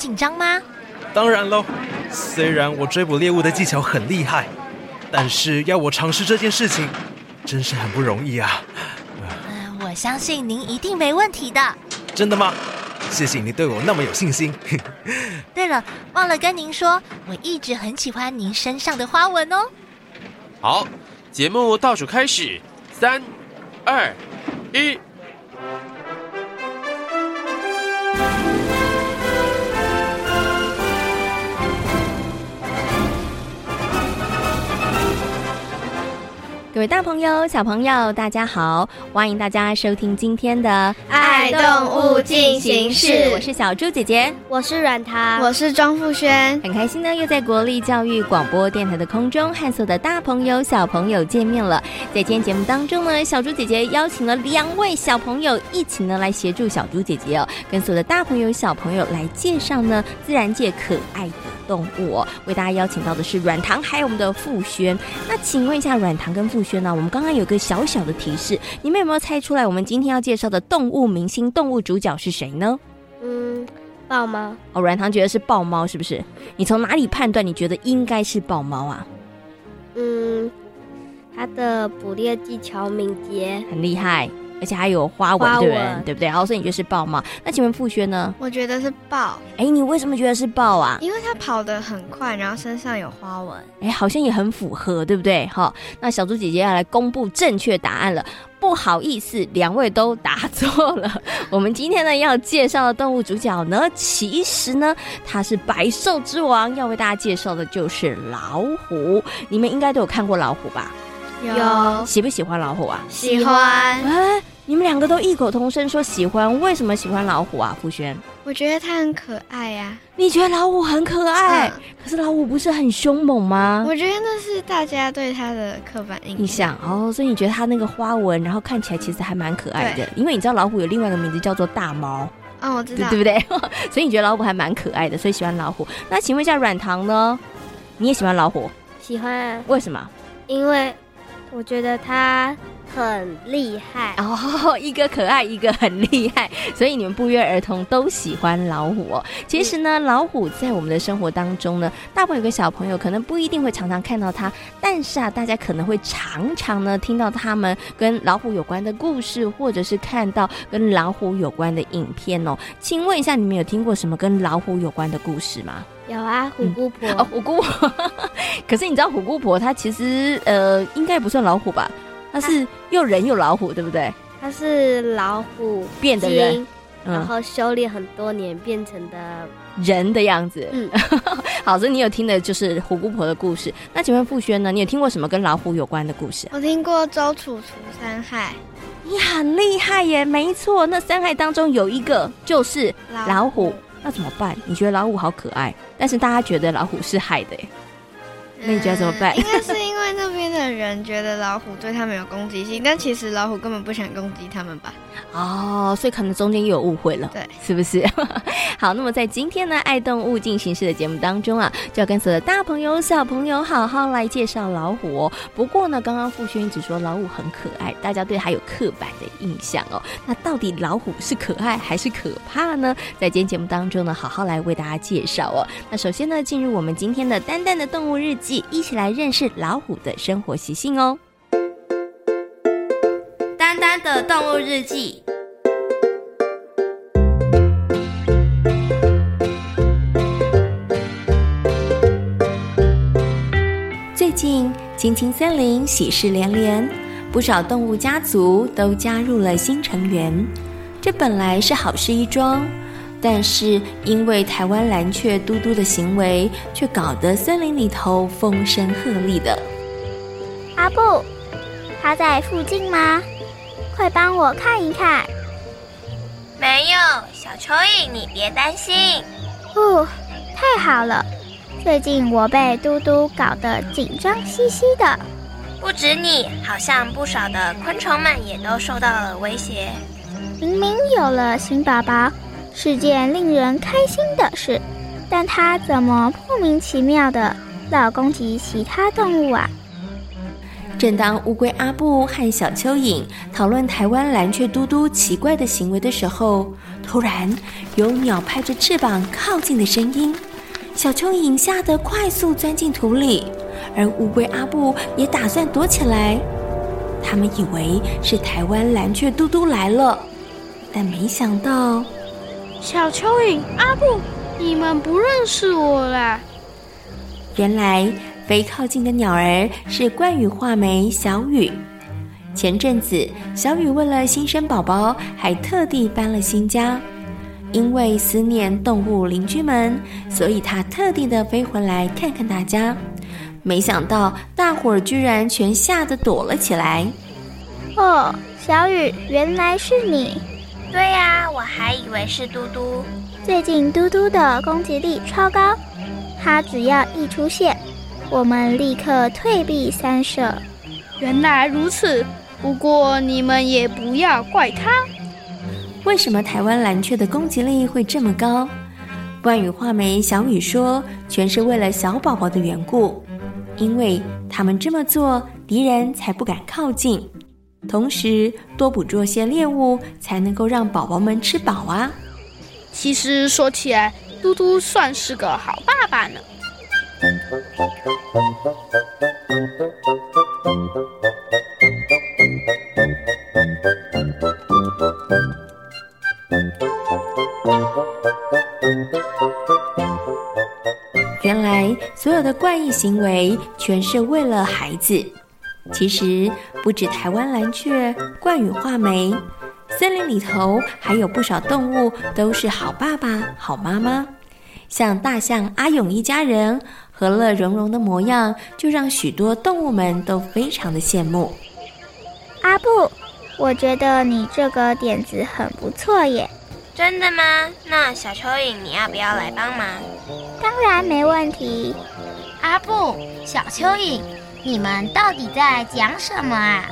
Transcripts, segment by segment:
紧张吗？当然喽，虽然我追捕猎物的技巧很厉害，但是要我尝试这件事情，真是很不容易啊。呃，我相信您一定没问题的。真的吗？谢谢你对我那么有信心。对了，忘了跟您说，我一直很喜欢您身上的花纹哦。好，节目倒数开始，三、二、一。各位大朋友、小朋友，大家好！欢迎大家收听今天的《爱动物进行式》。我是小猪姐姐，我是软糖，我是庄富轩。很开心呢，又在国立教育广播电台的空中和所有的大朋友、小朋友见面了。在今天节目当中呢，小猪姐姐邀请了两位小朋友一起呢来协助小猪姐姐哦，跟所有的大朋友、小朋友来介绍呢自然界可爱的动物哦。为大家邀请到的是软糖，还有我们的傅轩。那请问一下，软糖跟傅轩呢？我们刚刚有个小小的提示，你们有没有猜出来？我们今天要介绍的动物明星、动物主角是谁呢？嗯，豹猫。哦，软糖觉得是豹猫，是不是？你从哪里判断？你觉得应该是豹猫啊？嗯，它的捕猎技巧敏捷，很厉害。而且还有花纹，对不对？对不对？好，所以你觉得是豹吗？那请问傅轩呢？我觉得是豹。哎，你为什么觉得是豹啊？因为它跑得很快，然后身上有花纹。哎，好像也很符合，对不对？好，那小猪姐姐要来公布正确答案了。不好意思，两位都答错了。我们今天呢要介绍的动物主角呢，其实呢它是百兽之王，要为大家介绍的就是老虎。你们应该都有看过老虎吧？有。喜不喜欢老虎啊？喜欢。哎。你们两个都异口同声说喜欢，为什么喜欢老虎啊？傅轩，我觉得它很可爱呀、啊。你觉得老虎很可爱？嗯、可是老虎不是很凶猛吗？我觉得那是大家对它的刻板印象哦。所以你觉得它那个花纹，然后看起来其实还蛮可爱的。因为你知道老虎有另外一个名字叫做大猫。嗯、哦，我知道，对，对不对？所以你觉得老虎还蛮可爱的，所以喜欢老虎。那请问一下软糖呢？你也喜欢老虎？喜欢。为什么？因为我觉得它。很厉害哦，一个可爱，一个很厉害，所以你们不约而同都喜欢老虎哦。其实呢，老虎在我们的生活当中呢，大部分有个小朋友可能不一定会常常看到它，但是啊，大家可能会常常呢听到他们跟老虎有关的故事，或者是看到跟老虎有关的影片哦。请问一下，你们有听过什么跟老虎有关的故事吗？有啊，虎姑婆。嗯、哦，虎姑婆。可是你知道虎姑婆她其实呃，应该不算老虎吧？它是又人又老虎，对不对？它是老虎变的人，然后修炼很多年变成的人的样子。嗯，好，所以你有听的就是虎姑婆的故事。那请问傅轩呢？你有听过什么跟老虎有关的故事？我听过周楚除三害。你很厉害耶！没错，那三害当中有一个就是老虎。老虎。那怎么办？你觉得老虎好可爱，但是大家觉得老虎是害的耶。那你觉得怎么办？应该是因为那边的人觉得老虎对他们有攻击性，但其实老虎根本不想攻击他们吧？哦，所以可能中间又有误会了，对，是不是？好，那么在今天呢，爱动物进行式的节目当中啊，就要跟所有的大朋友、小朋友好好来介绍老虎哦。不过呢，刚刚傅轩只说老虎很可爱，大家对它有刻板的印象哦。那到底老虎是可爱还是可怕呢？在今天节目当中呢，好好来为大家介绍哦。那首先呢，进入我们今天的丹丹的动物日记。一起来认识老虎的生活习性哦！丹丹的动物日记。最近，青青森林喜事连连，不少动物家族都加入了新成员。这本来是好事一桩，但是因为台湾蓝雀嘟嘟的行为，却搞得森林里头风声鹤唳的。阿布，他在附近吗？快帮我看一看。没有，小蚯蚓，你别担心。哦，太好了！最近我被嘟嘟搞得紧张兮兮的。不止你，好像不少的昆虫们也都受到了威胁。明明有了新宝宝，是件令人开心的事，但它怎么莫名其妙的老攻击其他动物啊？正当乌龟阿布和小蚯蚓讨论台湾蓝雀嘟嘟奇怪的行为的时候，突然有鸟拍着翅膀靠近的声音。小蚯蚓吓得快速钻进土里，而乌龟阿布也打算躲起来。他们以为是台湾蓝雀嘟嘟来了，但没想到，小蚯蚓阿布，你们不认识我啦？原来。飞靠近的鸟儿是冠羽画眉小雨。前阵子，小雨为了新生宝宝，还特地搬了新家。因为思念动物邻居们，所以他特地的飞回来看看大家。没想到，大伙儿居然全吓得躲了起来。哦，小雨，原来是你。对呀，我还以为是嘟嘟。最近嘟嘟的攻击力超高，它只要一出现。我们立刻退避三舍。原来如此，不过你们也不要怪他。为什么台湾蓝雀的攻击力会这么高？万羽画眉小雨说，全是为了小宝宝的缘故，因为他们这么做，敌人才不敢靠近。同时，多捕捉些猎物，才能够让宝宝们吃饱啊。其实说起来，嘟嘟算是个好爸爸呢。原来所有的怪异行为全是为了孩子。其实不止台湾蓝鹊、冠羽画眉，森林里头还有不少动物都是好爸爸、好妈妈。像大象阿勇一家人和乐融融的模样，就让许多动物们都非常的羡慕。阿布，我觉得你这个点子很不错耶。真的吗？那小蚯蚓，你要不要来帮忙？当然没问题。阿布，小蚯蚓，你们到底在讲什么啊？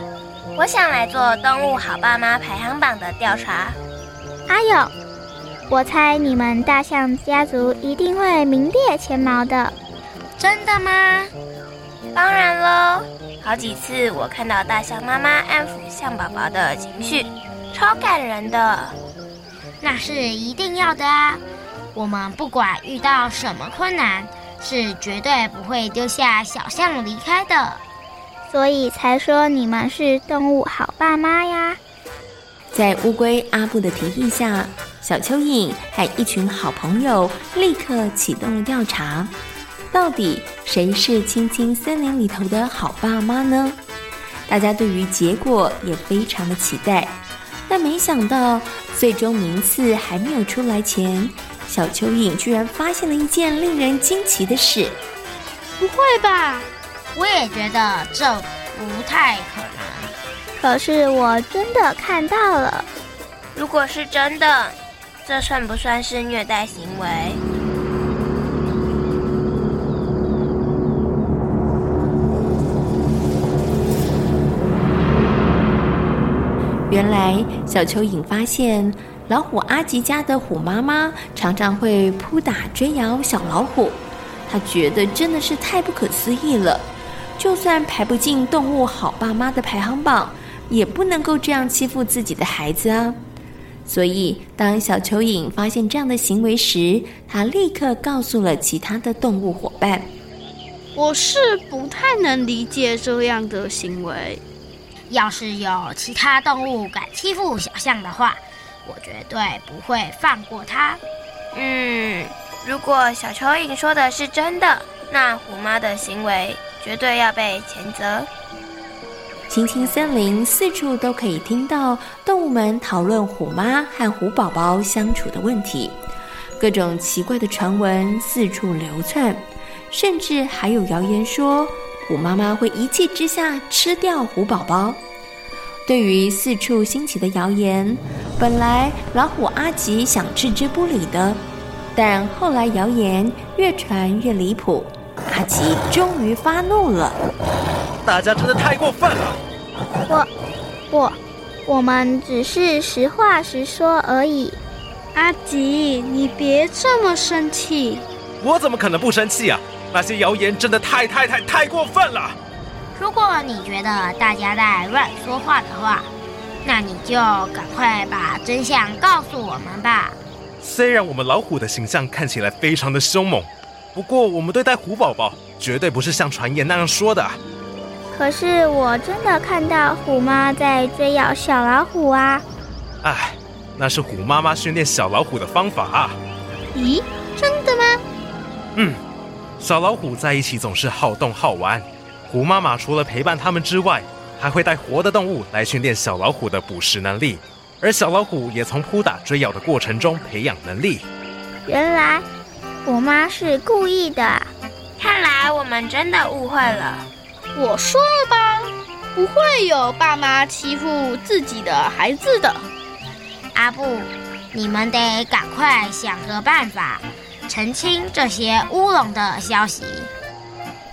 我想来做动物好爸妈排行榜的调查。阿勇。我猜你们大象家族一定会名列前茅的，真的吗？当然喽！好几次我看到大象妈妈安抚象宝宝的情绪，超感人的。那是一定要的啊！我们不管遇到什么困难，是绝对不会丢下小象离开的。所以才说你们是动物好爸妈呀！在乌龟阿布的提议下。小蚯蚓和一群好朋友立刻启动了调查，到底谁是青青森林里头的好爸妈呢？大家对于结果也非常的期待，但没想到最终名次还没有出来前，小蚯蚓居然发现了一件令人惊奇的事。不会吧？我也觉得这不太可能。可是我真的看到了。如果是真的。这算不算是虐待行为？原来小蚯蚓发现老虎阿吉家的虎妈妈常常会扑打追咬小老虎，他觉得真的是太不可思议了。就算排不进动物好爸妈的排行榜，也不能够这样欺负自己的孩子啊！所以，当小蚯蚓发现这样的行为时，他立刻告诉了其他的动物伙伴：“我是不太能理解这样的行为。要是有其他动物敢欺负小象的话，我绝对不会放过它。”嗯，如果小蚯蚓说的是真的，那虎妈的行为绝对要被谴责。青青森林四处都可以听到动物们讨论虎妈和虎宝宝相处的问题，各种奇怪的传闻四处流窜，甚至还有谣言说虎妈妈会一气之下吃掉虎宝宝。对于四处兴起的谣言，本来老虎阿吉想置之不理的，但后来谣言越传越离谱，阿吉终于发怒了。大家真的太过分了！我、我、我们只是实话实说而已。阿吉，你别这么生气。我怎么可能不生气啊？那些谣言真的太太太太过分了。如果你觉得大家在乱说话的话，那你就赶快把真相告诉我们吧。虽然我们老虎的形象看起来非常的凶猛，不过我们对待虎宝宝绝对不是像传言那样说的。可是我真的看到虎妈在追咬小老虎啊！哎，那是虎妈妈训练小老虎的方法啊。咦，真的吗？嗯，小老虎在一起总是好动好玩。虎妈妈除了陪伴它们之外，还会带活的动物来训练小老虎的捕食能力，而小老虎也从扑打、追咬的过程中培养能力。原来虎妈是故意的，看来我们真的误会了。我说了吧，不会有爸妈欺负自己的孩子的。阿布，你们得赶快想个办法，澄清这些乌龙的消息。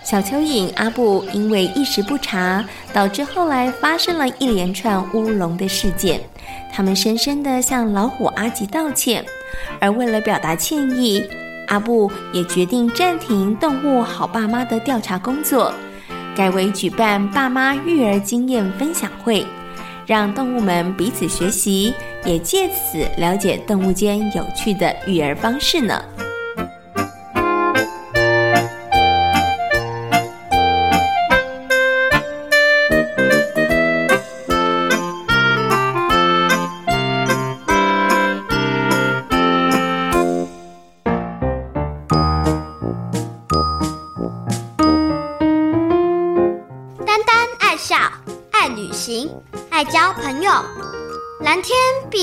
小蚯蚓阿布因为一时不察，导致后来发生了一连串乌龙的事件。他们深深地向老虎阿吉道歉，而为了表达歉意，阿布也决定暂停动物好爸妈的调查工作，改为举办爸妈育儿经验分享会，让动物们彼此学习，也借此了解动物间有趣的育儿方式呢。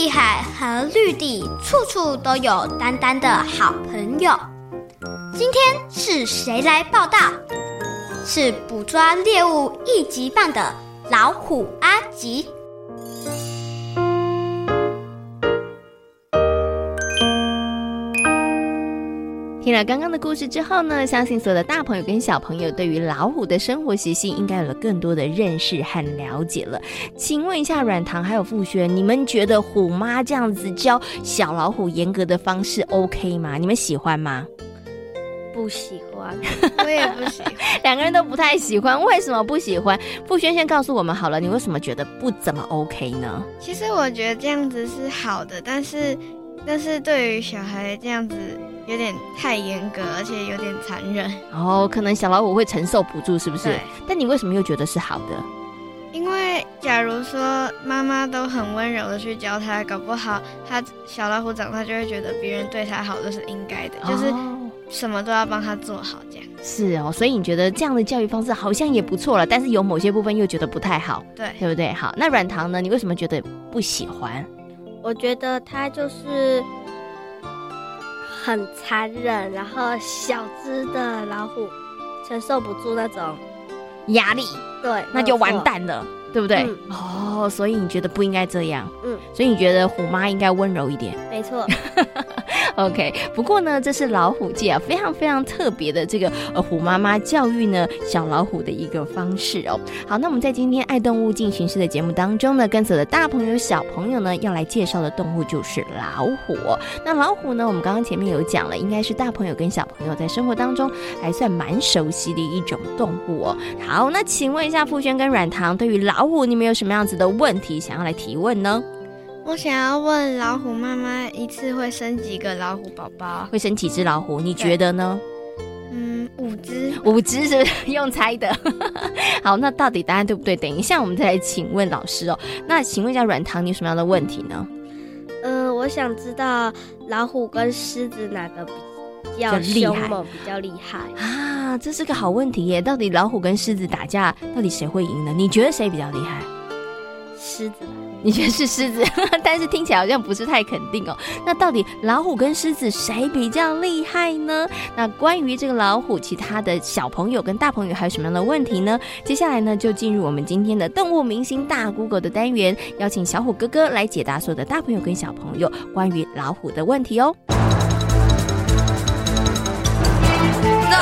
碧海和绿地，处处都有丹丹的好朋友。今天是谁来报道？是捕抓猎物一级棒的老虎阿吉。听了刚刚的故事之后呢，相信所有的大朋友跟小朋友对于老虎的生活习性应该有了更多的认识和了解了。请问一下，软糖还有傅轩，你们觉得虎妈这样子教小老虎严格的方式 OK 吗？你们喜欢吗？不喜欢，我也不喜欢，两个人都不太喜欢。为什么不喜欢？傅轩先告诉我们好了，你为什么觉得不怎么 OK 呢？其实我觉得这样子是好的，但是但是对于小孩这样子。有点太严格，而且有点残忍。哦，可能小老虎会承受不住，是不是？但你为什么又觉得是好的？因为假如说妈妈都很温柔的去教他，搞不好他小老虎长大就会觉得别人对他好都是应该的，哦、就是什么都要帮他做好这样。是哦，所以你觉得这样的教育方式好像也不错了，但是有某些部分又觉得不太好，对，对不对？好，那软糖呢？你为什么觉得不喜欢？我觉得他就是。很残忍，然后小只的老虎承受不住那种压力，对，那就完蛋了，对不对？嗯、哦，所以你觉得不应该这样，嗯，所以你觉得虎妈应该温柔一点，没错。OK，不过呢，这是老虎界啊非常非常特别的这个呃虎妈妈教育呢小老虎的一个方式哦。好，那我们在今天爱动物进行式的节目当中呢，跟所有的大朋友小朋友呢要来介绍的动物就是老虎。那老虎呢，我们刚刚前面有讲了，应该是大朋友跟小朋友在生活当中还算蛮熟悉的一种动物哦。好，那请问一下傅轩跟软糖，对于老虎你们有什么样子的问题想要来提问呢？我想要问老虎妈妈，一次会生几个老虎宝宝？会生几只老虎？你觉得呢？嗯，五只。五只是不是用猜的？好，那到底答案对不对？等一下我们再来请问老师哦。那请问一下软糖，你有什么样的问题呢？呃，我想知道老虎跟狮子哪个比较厉害、比较厉害啊？这是个好问题耶。到底老虎跟狮子打架，到底谁会赢呢？你觉得谁比较厉害？狮子。你觉得是狮子，但是听起来好像不是太肯定哦。那到底老虎跟狮子谁比较厉害呢？那关于这个老虎，其他的小朋友跟大朋友还有什么样的问题呢？接下来呢，就进入我们今天的动物明星大 Google 的单元，邀请小虎哥哥来解答所有的大朋友跟小朋友关于老虎的问题哦。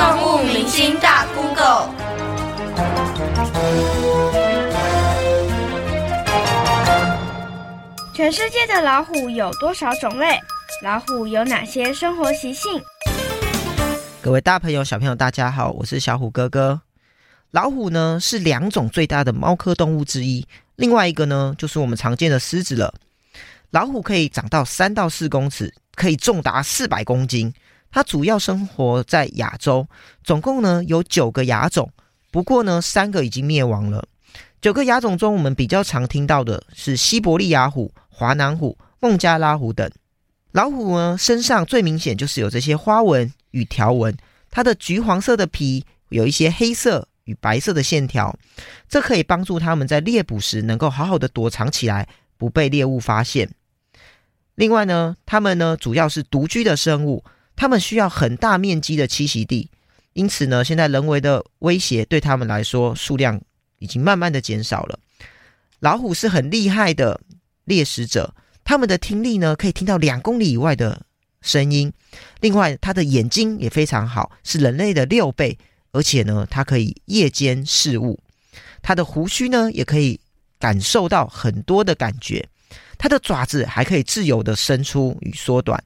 动物明星大 Google。全世界的老虎有多少种类？老虎有哪些生活习性？各位大朋友、小朋友，大家好，我是小虎哥哥。老虎呢是两种最大的猫科动物之一，另外一个呢就是我们常见的狮子了。老虎可以长到三到四公尺，可以重达四百公斤。它主要生活在亚洲，总共呢有九个亚种，不过呢三个已经灭亡了。九个亚种中，我们比较常听到的是西伯利亚虎。华南虎、孟加拉虎等老虎呢，身上最明显就是有这些花纹与条纹。它的橘黄色的皮有一些黑色与白色的线条，这可以帮助它们在猎捕时能够好好的躲藏起来，不被猎物发现。另外呢，它们呢主要是独居的生物，它们需要很大面积的栖息地，因此呢，现在人为的威胁对它们来说，数量已经慢慢的减少了。老虎是很厉害的。猎食者，他们的听力呢，可以听到两公里以外的声音。另外，它的眼睛也非常好，是人类的六倍，而且呢，它可以夜间视物。它的胡须呢，也可以感受到很多的感觉。它的爪子还可以自由的伸出与缩短。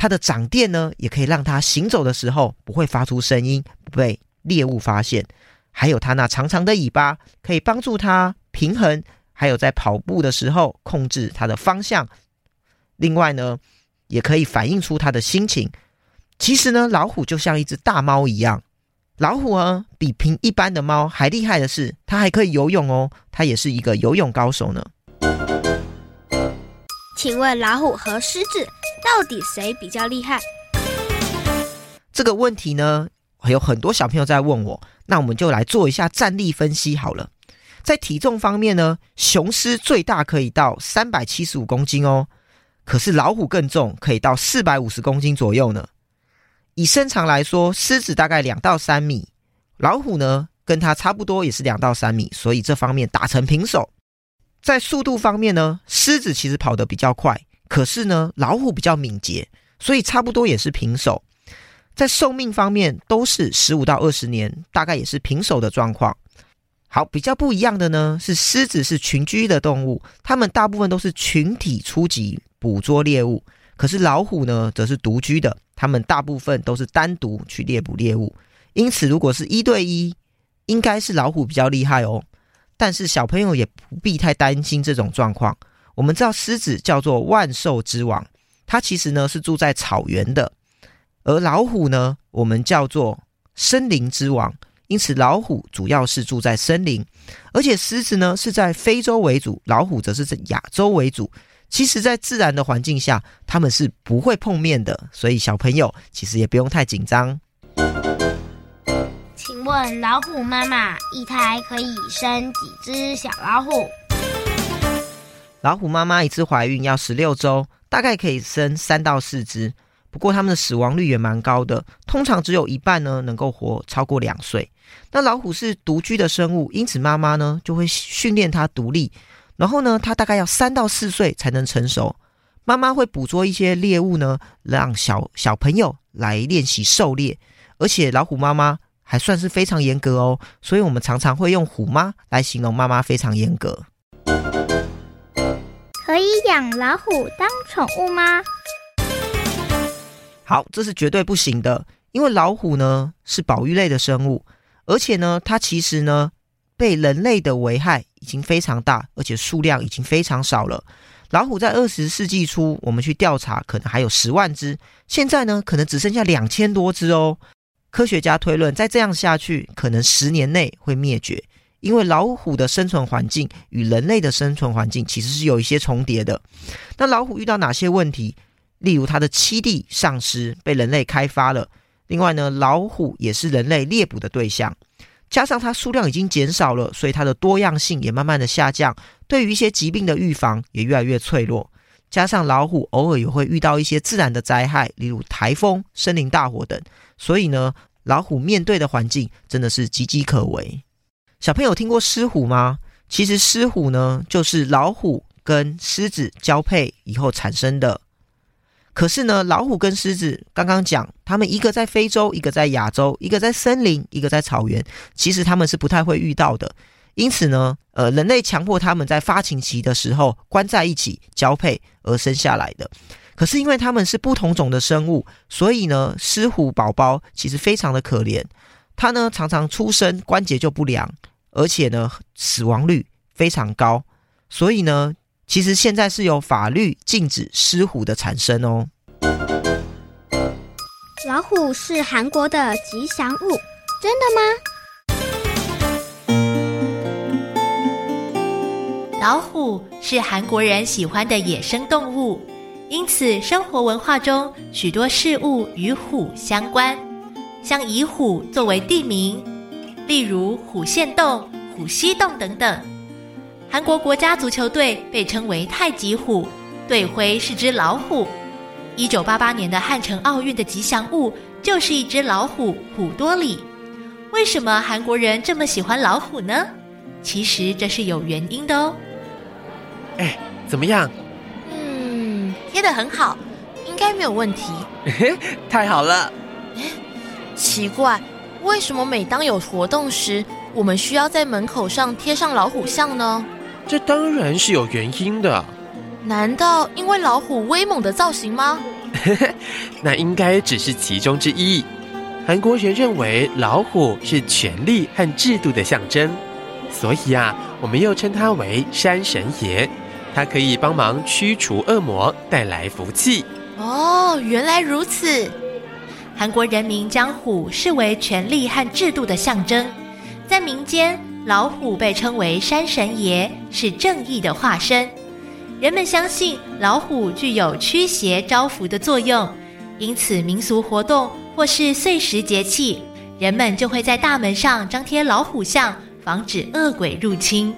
它的掌电呢，也可以让它行走的时候不会发出声音，不被猎物发现。还有它那长长的尾巴，可以帮助它平衡。还有在跑步的时候控制它的方向，另外呢，也可以反映出它的心情。其实呢，老虎就像一只大猫一样。老虎啊，比平一般的猫还厉害的是，它还可以游泳哦，它也是一个游泳高手呢。请问老虎和狮子到底谁比较厉害？这个问题呢，有很多小朋友在问我，那我们就来做一下战力分析好了。在体重方面呢，雄狮最大可以到三百七十五公斤哦，可是老虎更重，可以到四百五十公斤左右呢。以身长来说，狮子大概两到三米，老虎呢跟它差不多，也是两到三米，所以这方面打成平手。在速度方面呢，狮子其实跑得比较快，可是呢老虎比较敏捷，所以差不多也是平手。在寿命方面都是十五到二十年，大概也是平手的状况。好，比较不一样的呢是狮子是群居的动物，它们大部分都是群体出击捕捉猎物，可是老虎呢则是独居的，它们大部分都是单独去猎捕猎物。因此，如果是一对一，应该是老虎比较厉害哦。但是小朋友也不必太担心这种状况。我们知道狮子叫做万兽之王，它其实呢是住在草原的，而老虎呢我们叫做森林之王。因此，老虎主要是住在森林，而且狮子呢是在非洲为主，老虎则是在亚洲为主。其实，在自然的环境下，它们是不会碰面的，所以小朋友其实也不用太紧张。问，老虎妈妈一胎可以生几只小老虎？老虎妈妈一次怀孕要十六周，大概可以生三到四只。不过，它们的死亡率也蛮高的，通常只有一半呢能够活超过两岁。那老虎是独居的生物，因此妈妈呢就会训练它独立。然后呢，它大概要三到四岁才能成熟。妈妈会捕捉一些猎物呢，让小小朋友来练习狩猎。而且老虎妈妈还算是非常严格哦，所以我们常常会用虎妈来形容妈妈非常严格。可以养老虎当宠物吗？好，这是绝对不行的，因为老虎呢是保育类的生物，而且呢，它其实呢被人类的危害已经非常大，而且数量已经非常少了。老虎在二十世纪初，我们去调查，可能还有十万只，现在呢可能只剩下两千多只哦。科学家推论，再这样下去，可能十年内会灭绝，因为老虎的生存环境与人类的生存环境其实是有一些重叠的。那老虎遇到哪些问题？例如，它的栖地丧失，被人类开发了。另外呢，老虎也是人类猎捕的对象。加上它数量已经减少了，所以它的多样性也慢慢的下降，对于一些疾病的预防也越来越脆弱。加上老虎偶尔也会遇到一些自然的灾害，例如台风、森林大火等，所以呢，老虎面对的环境真的是岌岌可危。小朋友听过狮虎吗？其实狮虎呢，就是老虎跟狮子交配以后产生的。可是呢，老虎跟狮子刚刚讲，他们一个在非洲，一个在亚洲，一个在森林，一个在草原，其实他们是不太会遇到的。因此呢，呃，人类强迫他们在发情期的时候关在一起交配而生下来的。可是因为他们是不同种的生物，所以呢，狮虎宝宝其实非常的可怜。它呢常常出生关节就不良，而且呢死亡率非常高。所以呢，其实现在是有法律禁止狮虎的产生哦。老虎是韩国的吉祥物，真的吗？老虎是韩国人喜欢的野生动物，因此生活文化中许多事物与虎相关，像以虎作为地名，例如虎县洞、虎溪洞等等。韩国国家足球队被称为太极虎，队徽是只老虎。一九八八年的汉城奥运的吉祥物就是一只老虎虎多里。为什么韩国人这么喜欢老虎呢？其实这是有原因的哦。哎，怎么样？嗯，贴的很好，应该没有问题。太好了！哎，奇怪，为什么每当有活动时，我们需要在门口上贴上老虎像呢？这当然是有原因的。难道因为老虎威猛的造型吗？那应该只是其中之一。韩国人认为老虎是权力和制度的象征，所以啊，我们又称它为山神爷。它可以帮忙驱除恶魔，带来福气。哦，原来如此。韩国人民将虎视为权力和制度的象征，在民间，老虎被称为山神爷，是正义的化身。人们相信老虎具有驱邪招福的作用，因此民俗活动或是岁时节气，人们就会在大门上张贴老虎像，防止恶鬼入侵。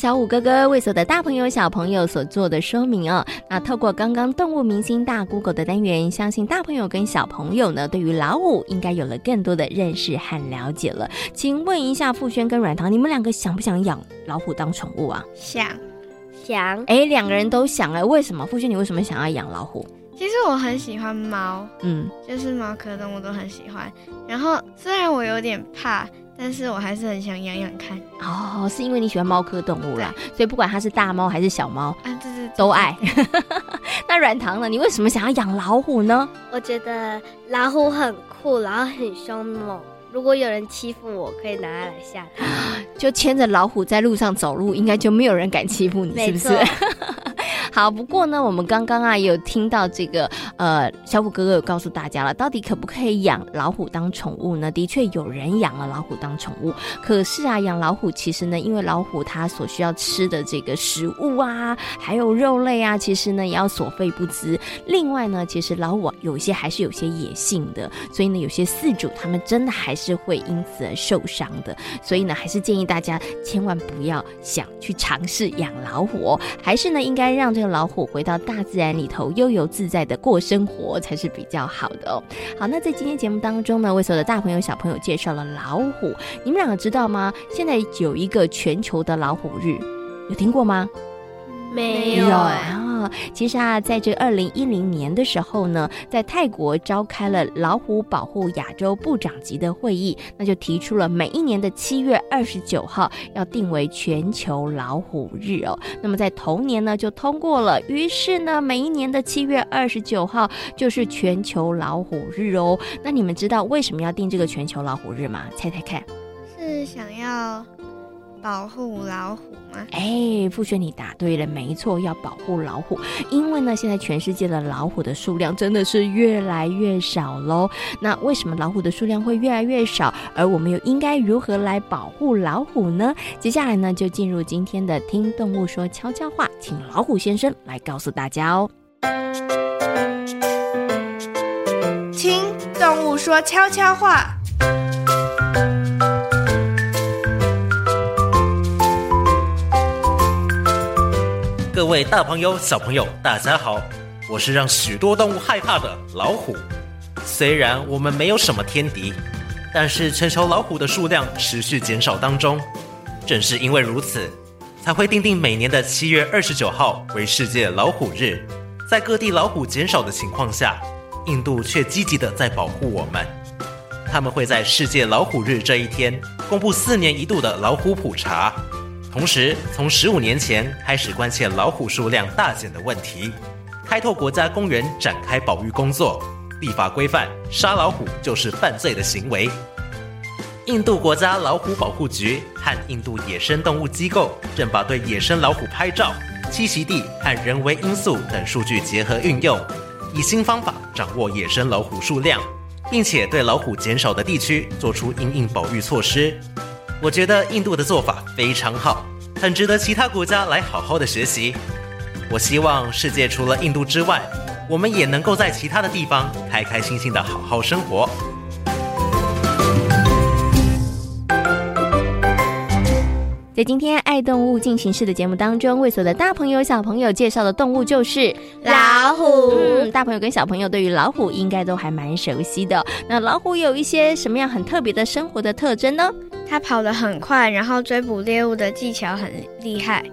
小五哥哥为所有的大朋友小朋友所做的说明哦。那透过刚刚动物明星大 Google 的单元，相信大朋友跟小朋友呢，对于老虎应该有了更多的认识和了解了。请问一下富轩跟软糖，你们两个想不想养老虎当宠物啊？想，想。哎，两个人都想哎，为什么？富轩，你为什么想要养老虎？其实我很喜欢猫，嗯，就是猫科动物都很喜欢。然后虽然我有点怕。但是我还是很想养养看哦，是因为你喜欢猫科动物啦，所以不管它是大猫还是小猫，啊，对对，都爱。那软糖呢？你为什么想要养老虎呢？我觉得老虎很酷，然后很凶猛。如果有人欺负我，可以拿它来吓他。就牵着老虎在路上走路，应该就没有人敢欺负你，是不是？好，不过呢，我们刚刚啊有听到这个，呃，小虎哥哥有告诉大家了，到底可不可以养老虎当宠物呢？的确有人养了老虎当宠物，可是啊，养老虎其实呢，因为老虎它所需要吃的这个食物啊，还有肉类啊，其实呢也要所费不赀。另外呢，其实老虎有一些还是有些野性的，所以呢，有些饲主他们真的还是会因此而受伤的。所以呢，还是建议大家千万不要想去尝试养老虎哦，还是呢应该让这个老虎回到大自然里头，悠游自在的过生活才是比较好的哦。好，那在今天节目当中呢，为所有的大朋友小朋友介绍了老虎，你们两个知道吗？现在有一个全球的老虎日，有听过吗？没有其实啊，在这二零一零年的时候呢，在泰国召开了老虎保护亚洲部长级的会议，那就提出了每一年的七月二十九号要定为全球老虎日哦。那么在同年呢，就通过了，于是呢，每一年的七月二十九号就是全球老虎日哦。那你们知道为什么要定这个全球老虎日吗？猜猜看，是想要保护老虎吗？哎，傅轩，你答对了，没错，要保护老虎，因为呢，现在全世界的老虎的数量真的是越来越少喽。那为什么老虎的数量会越来越少？而我们又应该如何来保护老虎呢？接下来呢，就进入今天的听动物说悄悄话，请老虎先生来告诉大家哦。听动物说悄悄话。各位大朋友、小朋友，大家好！我是让许多动物害怕的老虎。虽然我们没有什么天敌，但是全球老虎的数量持续减少当中。正是因为如此，才会定定每年的七月二十九号为世界老虎日。在各地老虎减少的情况下，印度却积极地在保护我们。他们会在世界老虎日这一天公布四年一度的老虎普查。同时，从十五年前开始关切老虎数量大减的问题，开拓国家公园展开保育工作，立法规范杀老虎就是犯罪的行为。印度国家老虎保护局和印度野生动物机构正把对野生老虎拍照、栖息地和人为因素等数据结合运用，以新方法掌握野生老虎数量，并且对老虎减少的地区做出应应保育措施。我觉得印度的做法非常好，很值得其他国家来好好的学习。我希望世界除了印度之外，我们也能够在其他的地方开开心心的好好生活。在今天爱动物进行式的节目当中，为所有的大朋友小朋友介绍的动物就是老虎。嗯，大朋友跟小朋友对于老虎应该都还蛮熟悉的。那老虎有一些什么样很特别的生活的特征呢？它跑得很快，然后追捕猎物的技巧很厉害。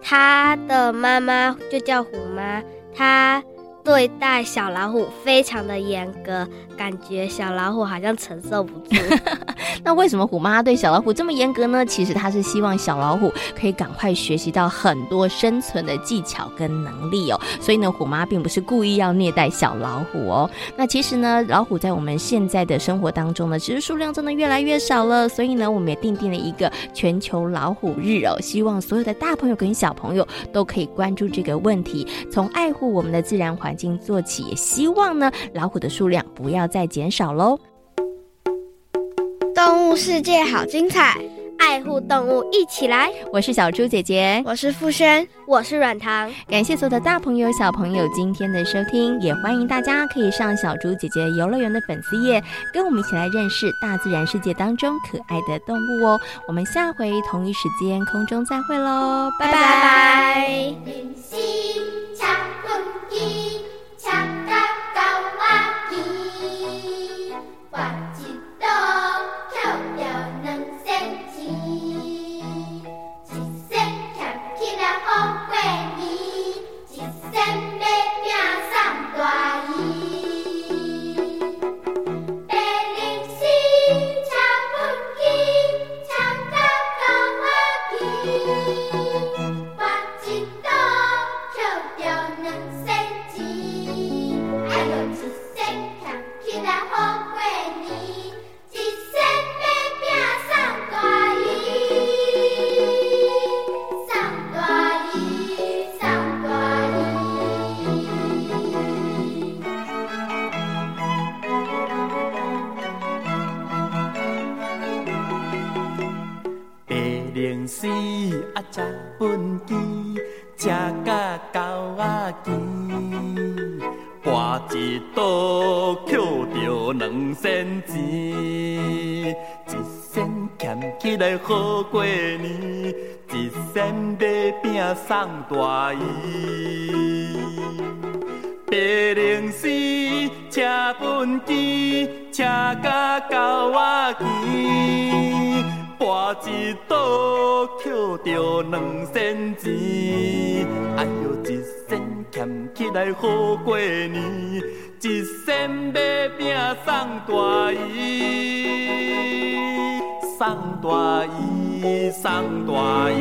它的妈妈就叫虎妈，它。对待小老虎非常的严格，感觉小老虎好像承受不住。那为什么虎妈对小老虎这么严格呢？其实她是希望小老虎可以赶快学习到很多生存的技巧跟能力哦。所以呢，虎妈并不是故意要虐待小老虎哦。那其实呢，老虎在我们现在的生活当中呢，其实数量真的越来越少了。所以呢，我们也定定了一个全球老虎日哦，希望所有的大朋友跟小朋友都可以关注这个问题，从爱护我们的自然环境。做起，也希望呢，老虎的数量不要再减少喽。动物世界好精彩，爱护动物一起来。我是小猪姐姐，我是傅轩，我是软糖。感谢所有的大朋友、小朋友今天的收听，也欢迎大家可以上小猪姐姐游乐园的粉丝页，跟我们一起来认识大自然世界当中可爱的动物哦。我们下回同一时间空中再会喽，拜拜。monkey. 欠起来好过年，一身白饼送大姨。白灵寺，车本机，车甲到我去，博一刀捡着两仙钱，哎呦，一身欠起来好过年，一身白饼送大姨。送大衣，送大衣。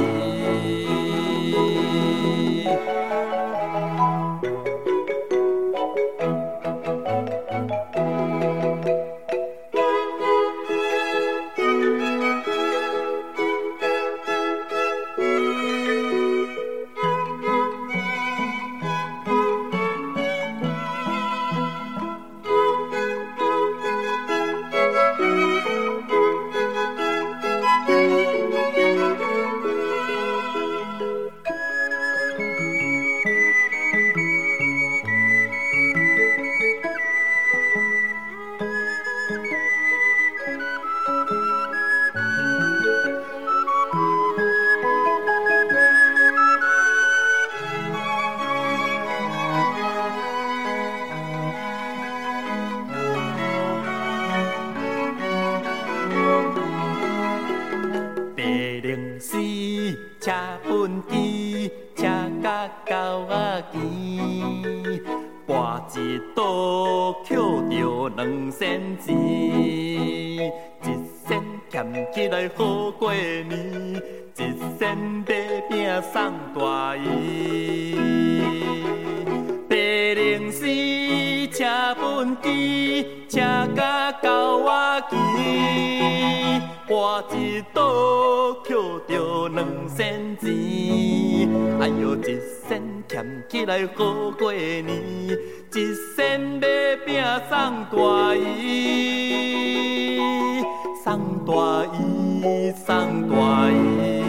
仔骑，我一朵捡着两仙钱，哎呦一仙。俭起来好过年，一仙买饼送大姨，送大姨，送大姨。